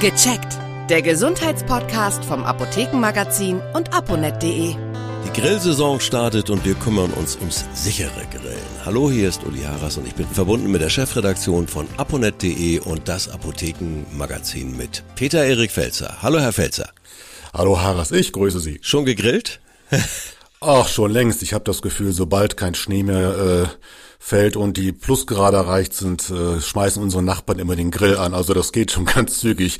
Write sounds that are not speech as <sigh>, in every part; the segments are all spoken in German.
Gecheckt. Der Gesundheitspodcast vom Apothekenmagazin und aponet.de. Die Grillsaison startet und wir kümmern uns ums sichere Grillen. Hallo, hier ist Uli Haras und ich bin verbunden mit der Chefredaktion von aponet.de und das Apothekenmagazin mit Peter Erik Felzer. Hallo, Herr Felzer. Hallo Haras, ich grüße Sie. Schon gegrillt? <laughs> Ach, schon längst. Ich habe das Gefühl, sobald kein Schnee mehr äh, fällt und die Plusgrade erreicht sind, äh, schmeißen unsere Nachbarn immer den Grill an. Also das geht schon <laughs> ganz zügig.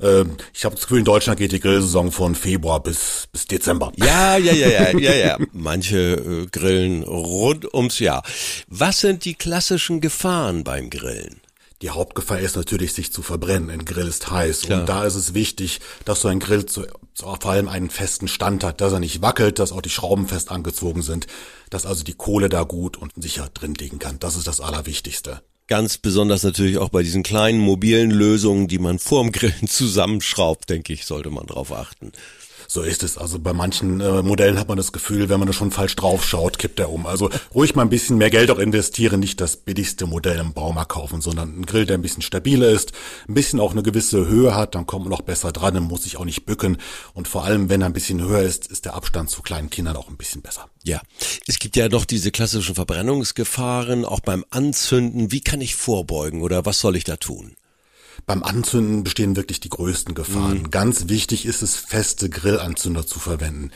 Äh, ich habe das Gefühl, in Deutschland geht die Grillsaison von Februar bis, bis Dezember. Ja, ja, ja, ja, ja, ja. <laughs> Manche äh, grillen rund ums Jahr. Was sind die klassischen Gefahren beim Grillen? Die Hauptgefahr ist natürlich, sich zu verbrennen. Ein Grill ist heiß. Klar. Und da ist es wichtig, dass so ein Grill zu, vor allem einen festen Stand hat, dass er nicht wackelt, dass auch die Schrauben fest angezogen sind, dass also die Kohle da gut und sicher drin liegen kann. Das ist das Allerwichtigste. Ganz besonders natürlich auch bei diesen kleinen mobilen Lösungen, die man vorm Grillen <laughs> zusammenschraubt, denke ich, sollte man drauf achten. So ist es. Also bei manchen äh, Modellen hat man das Gefühl, wenn man da schon falsch drauf schaut, kippt er um. Also ruhig mal ein bisschen mehr Geld auch investieren, nicht das billigste Modell im Baumarkt kaufen, sondern ein Grill, der ein bisschen stabiler ist, ein bisschen auch eine gewisse Höhe hat, dann kommt man noch besser dran, dann muss sich auch nicht bücken. Und vor allem, wenn er ein bisschen höher ist, ist der Abstand zu kleinen Kindern auch ein bisschen besser. Ja, es gibt ja noch diese klassischen Verbrennungsgefahren, auch beim Anzünden. Wie kann ich vorbeugen oder was soll ich da tun? Beim Anzünden bestehen wirklich die größten Gefahren. Mhm. Ganz wichtig ist es, feste Grillanzünder zu verwenden.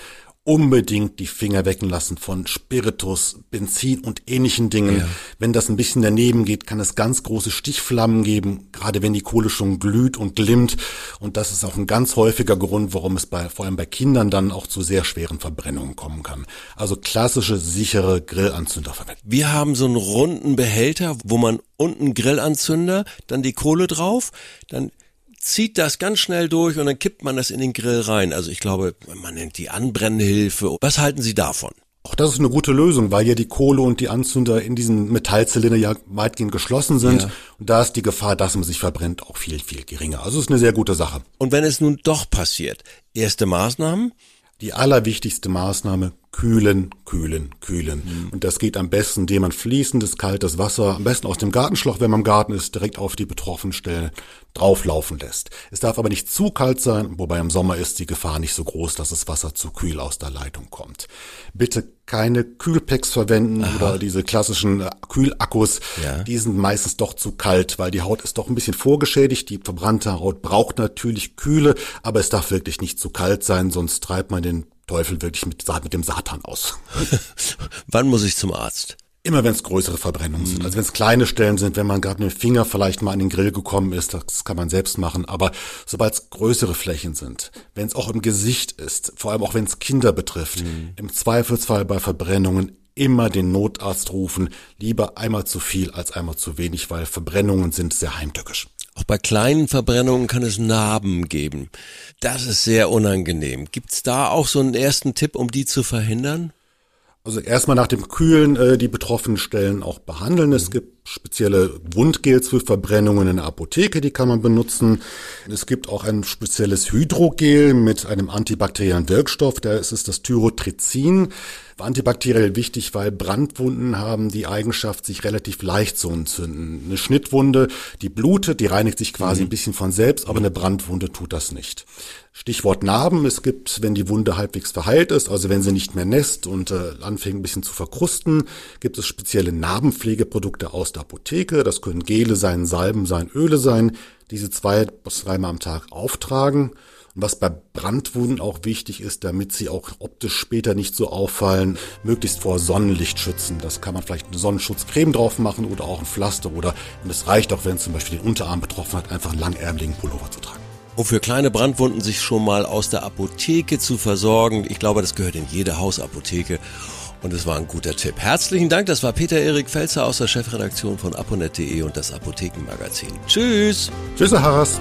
Unbedingt die Finger wecken lassen von Spiritus, Benzin und ähnlichen Dingen. Ja. Wenn das ein bisschen daneben geht, kann es ganz große Stichflammen geben, gerade wenn die Kohle schon glüht und glimmt. Und das ist auch ein ganz häufiger Grund, warum es bei, vor allem bei Kindern dann auch zu sehr schweren Verbrennungen kommen kann. Also klassische, sichere Grillanzünder verwenden. Wir haben so einen runden Behälter, wo man unten Grillanzünder, dann die Kohle drauf, dann zieht das ganz schnell durch und dann kippt man das in den Grill rein. Also ich glaube, man nennt die Anbrennhilfe. Was halten Sie davon? Auch das ist eine gute Lösung, weil ja die Kohle und die Anzünder in diesen Metallzylinder ja weitgehend geschlossen sind. Ja. Und da ist die Gefahr, dass man sich verbrennt, auch viel, viel geringer. Also es ist eine sehr gute Sache. Und wenn es nun doch passiert, erste Maßnahmen? Die allerwichtigste Maßnahme, kühlen, kühlen, kühlen. Und das geht am besten, indem man fließendes, kaltes Wasser, am besten aus dem Gartenschloch, wenn man im Garten ist, direkt auf die betroffenen Stellen drauflaufen lässt. Es darf aber nicht zu kalt sein, wobei im Sommer ist die Gefahr nicht so groß, dass das Wasser zu kühl aus der Leitung kommt. Bitte keine Kühlpacks verwenden oder diese klassischen äh, Kühlakkus. Ja. Die sind meistens doch zu kalt, weil die Haut ist doch ein bisschen vorgeschädigt. Die verbrannte Haut braucht natürlich Kühle, aber es darf wirklich nicht zu kalt sein, sonst treibt man den Teufel wirklich mit, mit dem Satan aus. <laughs> Wann muss ich zum Arzt? Immer wenn es größere Verbrennungen sind. Also wenn es kleine Stellen sind, wenn man gerade mit dem Finger vielleicht mal an den Grill gekommen ist, das kann man selbst machen. Aber sobald es größere Flächen sind, wenn es auch im Gesicht ist, vor allem auch wenn es Kinder betrifft, im Zweifelsfall bei Verbrennungen immer den Notarzt rufen. Lieber einmal zu viel als einmal zu wenig, weil Verbrennungen sind sehr heimtückisch. Auch bei kleinen Verbrennungen kann es Narben geben. Das ist sehr unangenehm. Gibt's da auch so einen ersten Tipp, um die zu verhindern? Also erstmal nach dem Kühlen äh, die betroffenen Stellen auch behandeln. Es gibt spezielle Wundgels für Verbrennungen in der Apotheke, die kann man benutzen. Es gibt auch ein spezielles Hydrogel mit einem antibakteriellen Wirkstoff, da ist es das Tyrotrizin. Antibakteriell wichtig, weil Brandwunden haben die Eigenschaft, sich relativ leicht zu entzünden. Eine Schnittwunde, die blutet, die reinigt sich quasi ein bisschen von selbst, aber eine Brandwunde tut das nicht. Stichwort Narben. Es gibt, wenn die Wunde halbwegs verheilt ist, also wenn sie nicht mehr nässt und äh, anfängt ein bisschen zu verkrusten, gibt es spezielle Narbenpflegeprodukte aus der Apotheke. Das können Gele sein, Salben sein, Öle sein. Diese zwei bis dreimal am Tag auftragen. Was bei Brandwunden auch wichtig ist, damit sie auch optisch später nicht so auffallen, möglichst vor Sonnenlicht schützen. Das kann man vielleicht eine Sonnenschutzcreme drauf machen oder auch ein Pflaster oder, und es reicht auch, wenn es zum Beispiel den Unterarm betroffen hat, einfach einen langärmeligen Pullover zu tragen. Um für kleine Brandwunden sich schon mal aus der Apotheke zu versorgen. Ich glaube, das gehört in jede Hausapotheke. Und es war ein guter Tipp. Herzlichen Dank, das war Peter Erik Felzer aus der Chefredaktion von aponet.de und das Apothekenmagazin. Tschüss! Tschüss, Herr Harras.